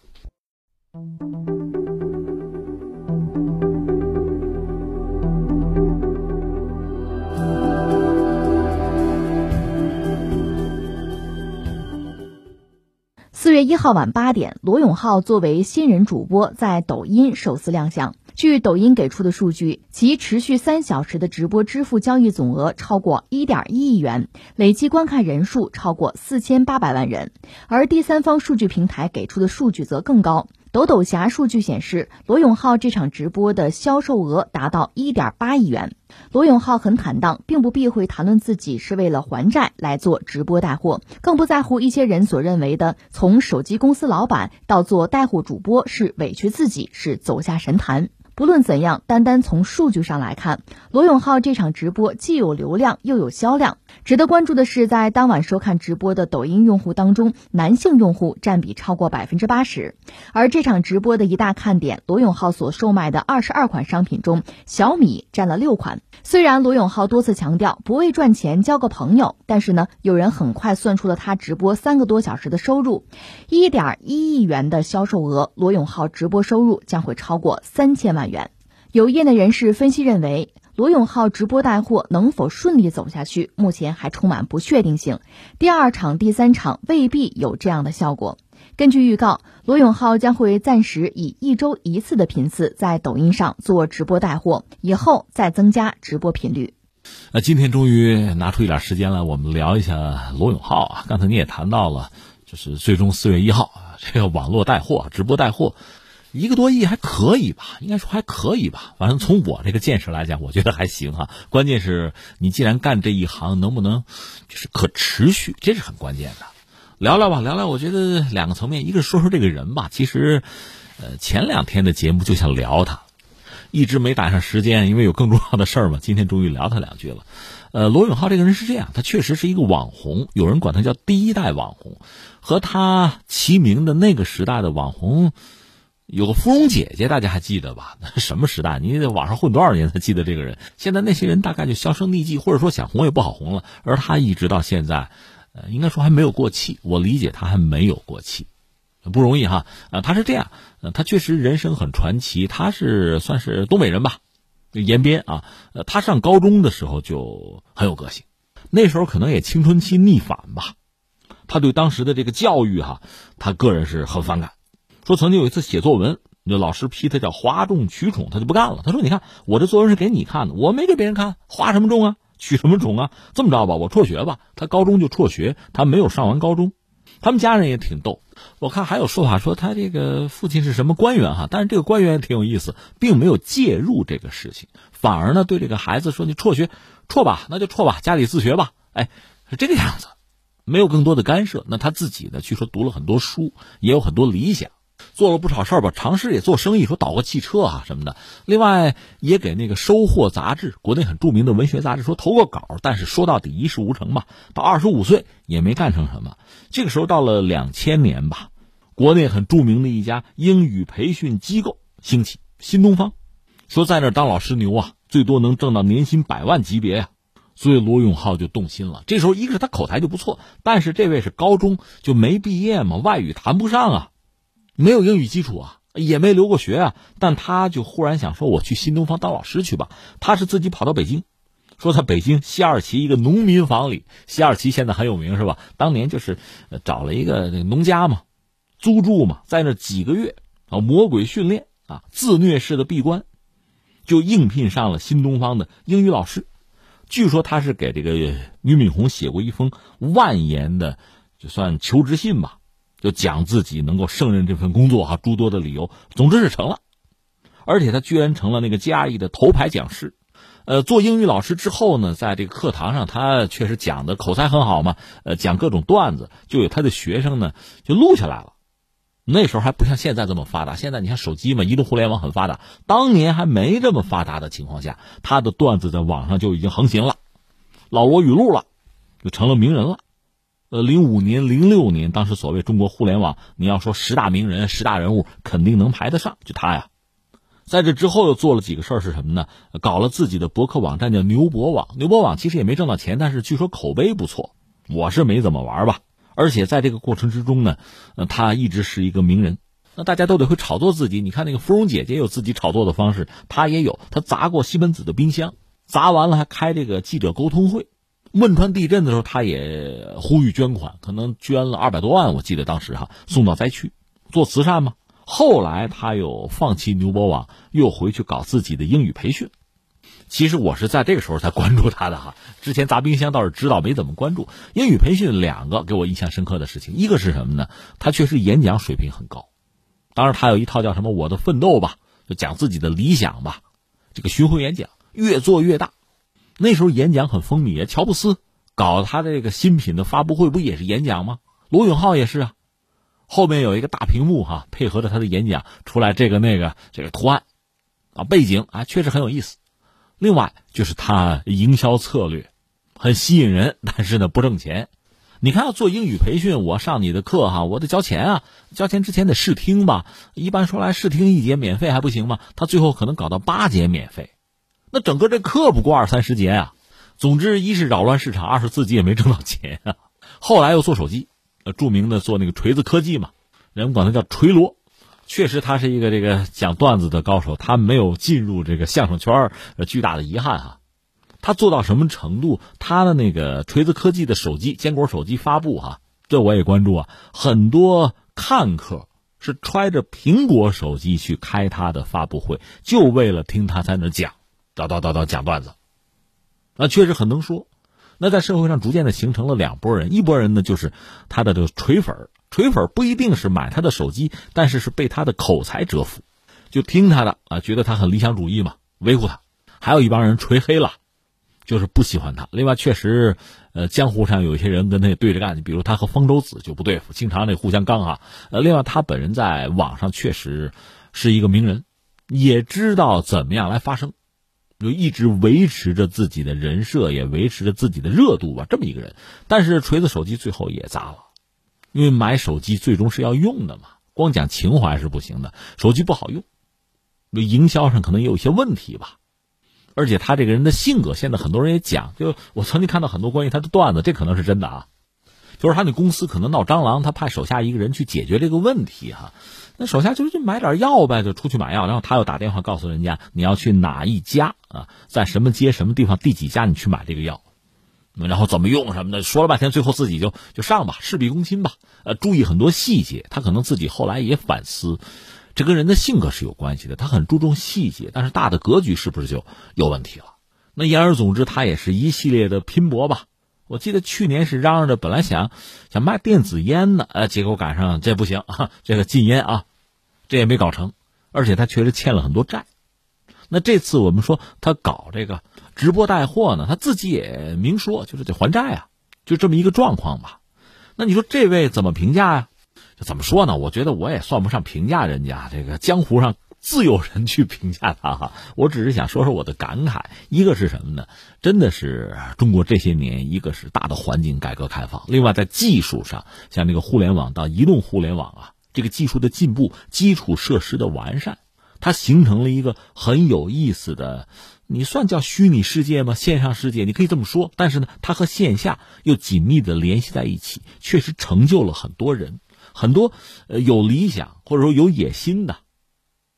四月一号晚八点，罗永浩作为新人主播在抖音首次亮相。据抖音给出的数据，其持续三小时的直播支付交易总额超过一点一亿元，累计观看人数超过四千八百万人。而第三方数据平台给出的数据则更高。抖抖侠数据显示，罗永浩这场直播的销售额达到一点八亿元。罗永浩很坦荡，并不避讳谈论自己是为了还债来做直播带货，更不在乎一些人所认为的从手机公司老板到做带货主播是委屈自己，是走下神坛。不论怎样，单单从数据上来看，罗永浩这场直播既有流量又有销量。值得关注的是，在当晚收看直播的抖音用户当中，男性用户占比超过百分之八十。而这场直播的一大看点，罗永浩所售卖的二十二款商品中，小米占了六款。虽然罗永浩多次强调不为赚钱交个朋友，但是呢，有人很快算出了他直播三个多小时的收入，一点一亿元的销售额，罗永浩直播收入将会超过三千万元。有业内人士分析认为。罗永浩直播带货能否顺利走下去，目前还充满不确定性。第二场、第三场未必有这样的效果。根据预告，罗永浩将会暂时以一周一次的频次在抖音上做直播带货，以后再增加直播频率。那今天终于拿出一点时间来，我们聊一下罗永浩啊。刚才你也谈到了，就是最终四月一号这个网络带货、直播带货。一个多亿还可以吧，应该说还可以吧。反正从我这个见识来讲，我觉得还行哈。关键是你既然干这一行，能不能就是可持续，这是很关键的。聊聊吧，聊聊。我觉得两个层面，一个是说说这个人吧。其实，呃，前两天的节目就想聊他，一直没赶上时间，因为有更重要的事儿嘛。今天终于聊他两句了。呃，罗永浩这个人是这样，他确实是一个网红，有人管他叫第一代网红，和他齐名的那个时代的网红。有个芙蓉姐姐，大家还记得吧？那 什么时代？你在网上混多少年才记得这个人？现在那些人大概就销声匿迹，或者说想红也不好红了。而他一直到现在，呃，应该说还没有过气。我理解他还没有过气，不容易哈。呃，他是这样，呃，他确实人生很传奇。他是算是东北人吧，延边啊。呃，他上高中的时候就很有个性，那时候可能也青春期逆反吧。他对当时的这个教育哈，他个人是很反感。说曾经有一次写作文，那老师批他叫哗众取宠，他就不干了。他说：“你看我这作文是给你看的，我没给别人看，哗什么众啊，取什么宠啊？这么着吧，我辍学吧。”他高中就辍学，他没有上完高中。他们家人也挺逗，我看还有说法说他这个父亲是什么官员哈，但是这个官员也挺有意思，并没有介入这个事情，反而呢对这个孩子说：“你辍学，辍吧，那就辍吧，家里自学吧。”哎，是这个样子，没有更多的干涉。那他自己呢，据说读了很多书，也有很多理想。做了不少事儿吧，尝试也做生意，说倒个汽车啊什么的。另外也给那个《收获》杂志，国内很著名的文学杂志，说投过稿，但是说到底一事无成吧。到二十五岁也没干成什么。这个时候到了两千年吧，国内很著名的一家英语培训机构兴起，新东方，说在那当老师牛啊，最多能挣到年薪百万级别呀。所以罗永浩就动心了。这时候一个是他口才就不错，但是这位是高中就没毕业嘛，外语谈不上啊。没有英语基础啊，也没留过学啊，但他就忽然想说，我去新东方当老师去吧。他是自己跑到北京，说在北京西二旗一个农民房里，西二旗现在很有名是吧？当年就是找了一个农家嘛，租住嘛，在那几个月啊，魔鬼训练啊，自虐式的闭关，就应聘上了新东方的英语老师。据说他是给这个俞敏洪写过一封万言的，就算求职信吧。就讲自己能够胜任这份工作哈，诸多的理由，总之是成了，而且他居然成了那个嘉义的头牌讲师，呃，做英语老师之后呢，在这个课堂上，他确实讲的口才很好嘛，呃，讲各种段子，就有他的学生呢就录下来了。那时候还不像现在这么发达，现在你看手机嘛，移动互联网很发达，当年还没这么发达的情况下，他的段子在网上就已经横行了，老罗语录了，就成了名人了。呃，零五年、零六年，当时所谓中国互联网，你要说十大名人、十大人物，肯定能排得上，就他呀。在这之后又做了几个事儿，是什么呢？搞了自己的博客网站，叫牛博网。牛博网其实也没挣到钱，但是据说口碑不错。我是没怎么玩吧。而且在这个过程之中呢，呃，他一直是一个名人。那大家都得会炒作自己。你看那个芙蓉姐姐有自己炒作的方式，他也有。他砸过西门子的冰箱，砸完了还开这个记者沟通会。汶川地震的时候，他也呼吁捐款，可能捐了二百多万，我记得当时哈送到灾区做慈善嘛。后来他又放弃牛博网，又回去搞自己的英语培训。其实我是在这个时候才关注他的哈，之前砸冰箱倒是知道，没怎么关注英语培训。两个给我印象深刻的事情，一个是什么呢？他确实演讲水平很高，当然他有一套叫什么“我的奋斗”吧，就讲自己的理想吧，这个巡回演讲越做越大。那时候演讲很风靡啊，乔布斯搞他这个新品的发布会不也是演讲吗？罗永浩也是啊，后面有一个大屏幕哈，配合着他的演讲出来这个那个这个图案，啊背景啊确实很有意思。另外就是他营销策略很吸引人，但是呢不挣钱。你看要做英语培训，我上你的课哈，我得交钱啊，交钱之前得试听吧。一般说来试听一节免费还不行吗？他最后可能搞到八节免费。那整个这课不过二三十节啊，总之一是扰乱市场，二是自己也没挣到钱啊。后来又做手机，呃，著名的做那个锤子科技嘛，人们管他叫锤罗，确实他是一个这个讲段子的高手，他没有进入这个相声圈呃，巨大的遗憾哈。他做到什么程度？他的那个锤子科技的手机坚果手机发布哈，这我也关注啊。很多看客是揣着苹果手机去开他的发布会，就为了听他在那讲。叨叨叨叨讲段子，那确实很能说。那在社会上逐渐的形成了两拨人，一拨人呢就是他的这个锤粉锤粉不一定是买他的手机，但是是被他的口才折服，就听他的啊，觉得他很理想主义嘛，维护他。还有一帮人锤黑了，就是不喜欢他。另外，确实，呃，江湖上有一些人跟他对着干，比如他和方舟子就不对付，经常那互相刚啊。呃，另外他本人在网上确实是一个名人，也知道怎么样来发声。就一直维持着自己的人设，也维持着自己的热度吧，这么一个人。但是锤子手机最后也砸了，因为买手机最终是要用的嘛，光讲情怀是不行的。手机不好用，营销上可能也有一些问题吧。而且他这个人的性格，现在很多人也讲，就我曾经看到很多关于他的段子，这可能是真的啊。就是他那公司可能闹蟑螂，他派手下一个人去解决这个问题哈。那手下就就买点药呗，就出去买药，然后他又打电话告诉人家你要去哪一家啊，在什么街什么地方第几家你去买这个药，然后怎么用什么的，说了半天，最后自己就就上吧，事必躬亲吧。呃，注意很多细节，他可能自己后来也反思，这跟人的性格是有关系的，他很注重细节，但是大的格局是不是就有问题了？那言而总之，他也是一系列的拼搏吧。我记得去年是嚷嚷着本来想想卖电子烟的，呃，结果赶上这不行啊，这个禁烟啊，这也没搞成，而且他确实欠了很多债。那这次我们说他搞这个直播带货呢，他自己也明说，就是得还债啊，就这么一个状况吧。那你说这位怎么评价呀？怎么说呢？我觉得我也算不上评价人家，这个江湖上。自有人去评价他哈，我只是想说说我的感慨。一个是什么呢？真的是中国这些年，一个是大的环境改革开放，另外在技术上，像这个互联网到移动互联网啊，这个技术的进步，基础设施的完善，它形成了一个很有意思的，你算叫虚拟世界吗？线上世界，你可以这么说。但是呢，它和线下又紧密的联系在一起，确实成就了很多人，很多呃有理想或者说有野心的。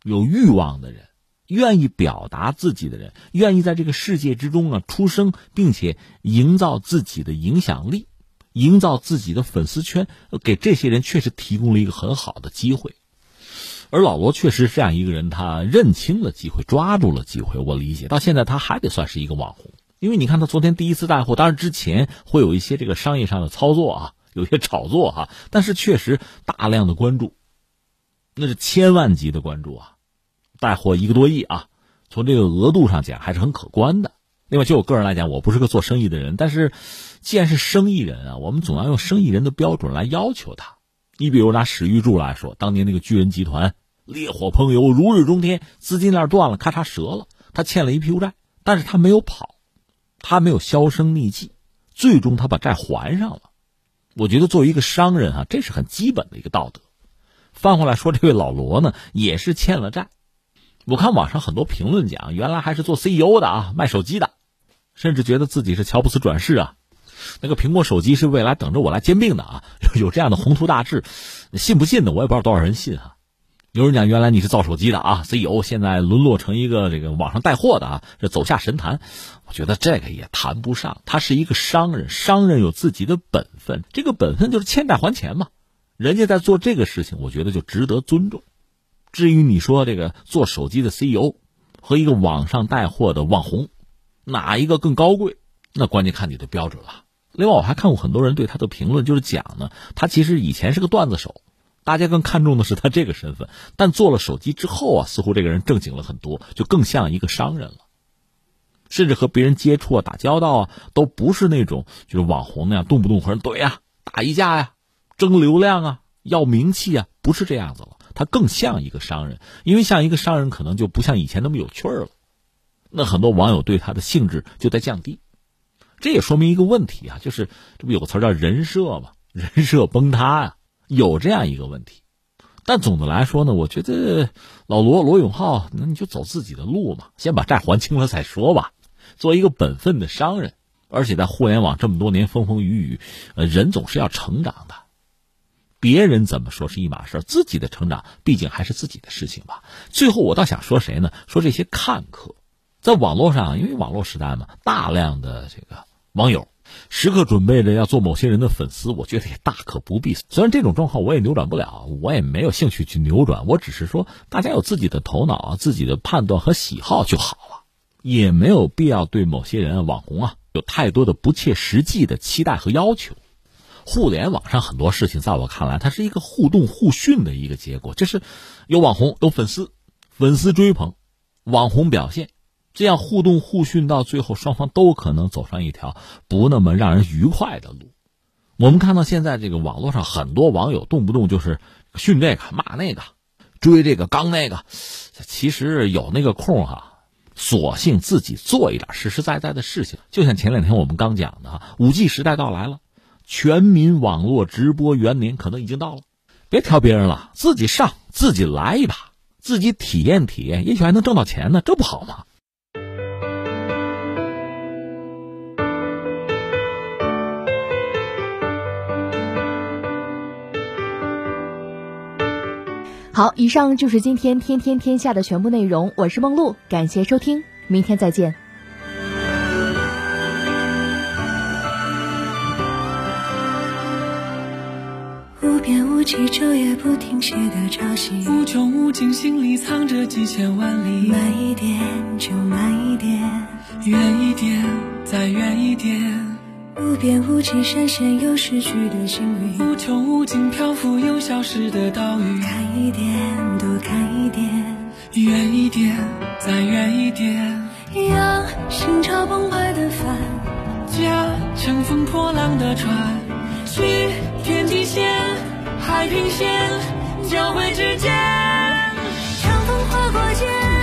有欲望的人，愿意表达自己的人，愿意在这个世界之中啊出生，并且营造自己的影响力，营造自己的粉丝圈，给这些人确实提供了一个很好的机会。而老罗确实是这样一个人，他认清了机会，抓住了机会。我理解，到现在他还得算是一个网红，因为你看他昨天第一次带货，当然之前会有一些这个商业上的操作啊，有些炒作哈，但是确实大量的关注，那是千万级的关注啊，带货一个多亿啊，从这个额度上讲还是很可观的。另外，就我个人来讲，我不是个做生意的人，但是既然是生意人啊，我们总要用生意人的标准来要求他。你比如拿史玉柱来说，当年那个巨人集团烈火烹油，如日中天，资金链断了，咔嚓折了，他欠了一屁股债，但是他没有跑，他没有销声匿迹，最终他把债还上了。我觉得作为一个商人啊，这是很基本的一个道德。翻回来说，这位老罗呢，也是欠了债。我看网上很多评论讲，原来还是做 CEO 的啊，卖手机的，甚至觉得自己是乔布斯转世啊。那个苹果手机是未来等着我来兼并的啊，有这样的宏图大志，信不信的我也不知道多少人信哈。有人讲原来你是造手机的啊，CEO 现在沦落成一个这个网上带货的啊，这走下神坛。我觉得这个也谈不上，他是一个商人，商人有自己的本分，这个本分就是欠债还钱嘛。人家在做这个事情，我觉得就值得尊重。至于你说这个做手机的 CEO 和一个网上带货的网红，哪一个更高贵？那关键看你的标准了。另外，我还看过很多人对他的评论，就是讲呢，他其实以前是个段子手，大家更看重的是他这个身份。但做了手机之后啊，似乎这个人正经了很多，就更像一个商人了。甚至和别人接触啊、打交道啊，都不是那种就是网红那样，动不动和人怼呀、打一架呀、争流量啊、要名气啊，不是这样子了。他更像一个商人，因为像一个商人，可能就不像以前那么有趣儿了。那很多网友对他的兴致就在降低。这也说明一个问题啊，就是这不有个词叫人设嘛，人设崩塌呀，有这样一个问题。但总的来说呢，我觉得老罗罗永浩，那你就走自己的路嘛，先把债还清了再说吧。作为一个本分的商人，而且在互联网这么多年风风雨雨，呃，人总是要成长的。别人怎么说是一码事，自己的成长毕竟还是自己的事情吧。最后我倒想说谁呢？说这些看客。在网络上，因为网络时代嘛，大量的这个网友时刻准备着要做某些人的粉丝，我觉得也大可不必。虽然这种状况我也扭转不了，我也没有兴趣去扭转。我只是说，大家有自己的头脑啊，自己的判断和喜好就好了，也没有必要对某些人网红啊有太多的不切实际的期待和要求。互联网上很多事情，在我看来，它是一个互动互训的一个结果，就是有网红，有粉丝，粉丝追捧，网红表现。这样互动互训到最后，双方都可能走上一条不那么让人愉快的路。我们看到现在这个网络上很多网友动不动就是训这个骂那个，追这个刚那个，其实有那个空哈，索性自己做一点实实在在的事情。就像前两天我们刚讲的哈，五 G 时代到来了，全民网络直播元年可能已经到了，别挑别人了，自己上，自己来一把，自己体验体验，也许还能挣到钱呢，这不好吗？好，以上就是今天天天天下的全部内容。我是梦露，感谢收听，明天再见。无边无际昼夜不停歇的潮汐，无穷无尽心里藏着几千万里。慢一点就慢一点，远一点再远一点。无边无际闪现又逝去的星云，无穷无尽漂浮又消失的岛屿。看一点，多看一点，远一点，再远一点。让心潮澎湃的帆，驾乘风破浪的船，去天际线、海平线交汇之间。长风划过肩。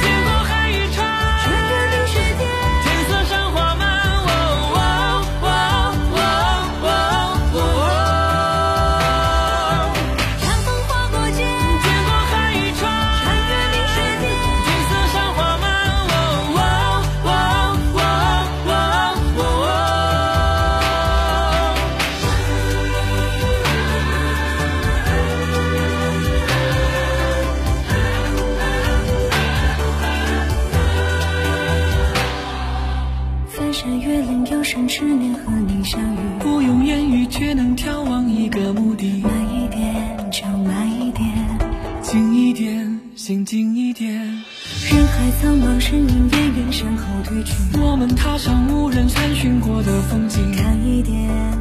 身影奄奄，身后退去。我们踏上无人参寻过的风景。看一点。